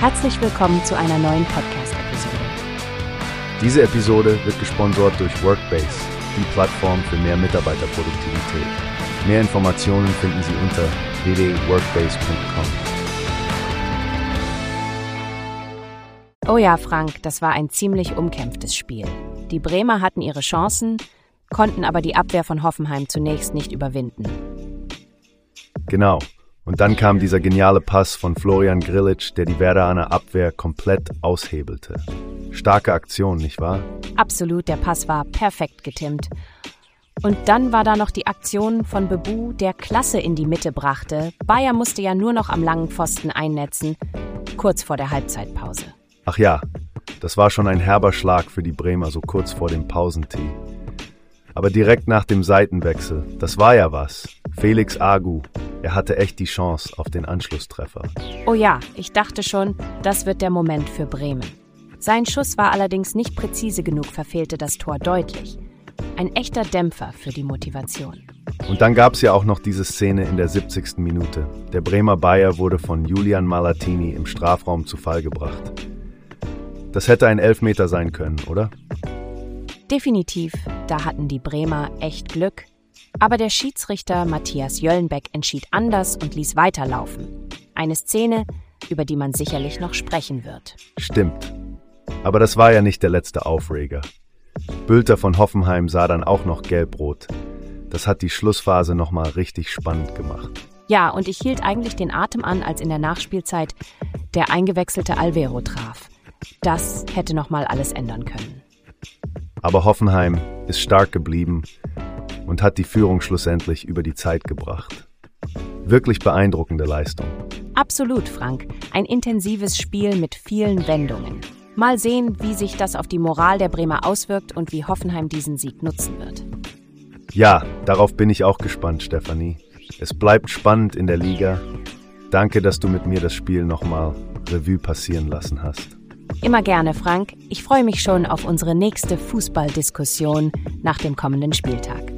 Herzlich willkommen zu einer neuen Podcast-Episode. Diese Episode wird gesponsert durch Workbase, die Plattform für mehr Mitarbeiterproduktivität. Mehr Informationen finden Sie unter www.workbase.com. Oh ja, Frank, das war ein ziemlich umkämpftes Spiel. Die Bremer hatten ihre Chancen, konnten aber die Abwehr von Hoffenheim zunächst nicht überwinden. Genau. Und dann kam dieser geniale Pass von Florian Grillitsch, der die Werderaner Abwehr komplett aushebelte. Starke Aktion, nicht wahr? Absolut, der Pass war perfekt getimmt. Und dann war da noch die Aktion von Bebu, der Klasse in die Mitte brachte. Bayer musste ja nur noch am langen Pfosten einnetzen, kurz vor der Halbzeitpause. Ach ja, das war schon ein herber Schlag für die Bremer so kurz vor dem Pausentee. Aber direkt nach dem Seitenwechsel, das war ja was. Felix Agu, er hatte echt die Chance auf den Anschlusstreffer. Oh ja, ich dachte schon, das wird der Moment für Bremen. Sein Schuss war allerdings nicht präzise genug, verfehlte das Tor deutlich. Ein echter Dämpfer für die Motivation. Und dann gab es ja auch noch diese Szene in der 70. Minute. Der Bremer Bayer wurde von Julian Malatini im Strafraum zu Fall gebracht. Das hätte ein Elfmeter sein können, oder? Definitiv, da hatten die Bremer echt Glück. Aber der Schiedsrichter Matthias Jöllenbeck entschied anders und ließ weiterlaufen. Eine Szene, über die man sicherlich noch sprechen wird. Stimmt. Aber das war ja nicht der letzte Aufreger. Bülter von Hoffenheim sah dann auch noch gelb-rot. Das hat die Schlussphase nochmal richtig spannend gemacht. Ja, und ich hielt eigentlich den Atem an, als in der Nachspielzeit der eingewechselte Alvero traf. Das hätte nochmal alles ändern können. Aber Hoffenheim ist stark geblieben und hat die Führung schlussendlich über die Zeit gebracht. Wirklich beeindruckende Leistung. Absolut, Frank. Ein intensives Spiel mit vielen Wendungen. Mal sehen, wie sich das auf die Moral der Bremer auswirkt und wie Hoffenheim diesen Sieg nutzen wird. Ja, darauf bin ich auch gespannt, Stefanie. Es bleibt spannend in der Liga. Danke, dass du mit mir das Spiel nochmal Revue passieren lassen hast. Immer gerne, Frank. Ich freue mich schon auf unsere nächste Fußballdiskussion nach dem kommenden Spieltag.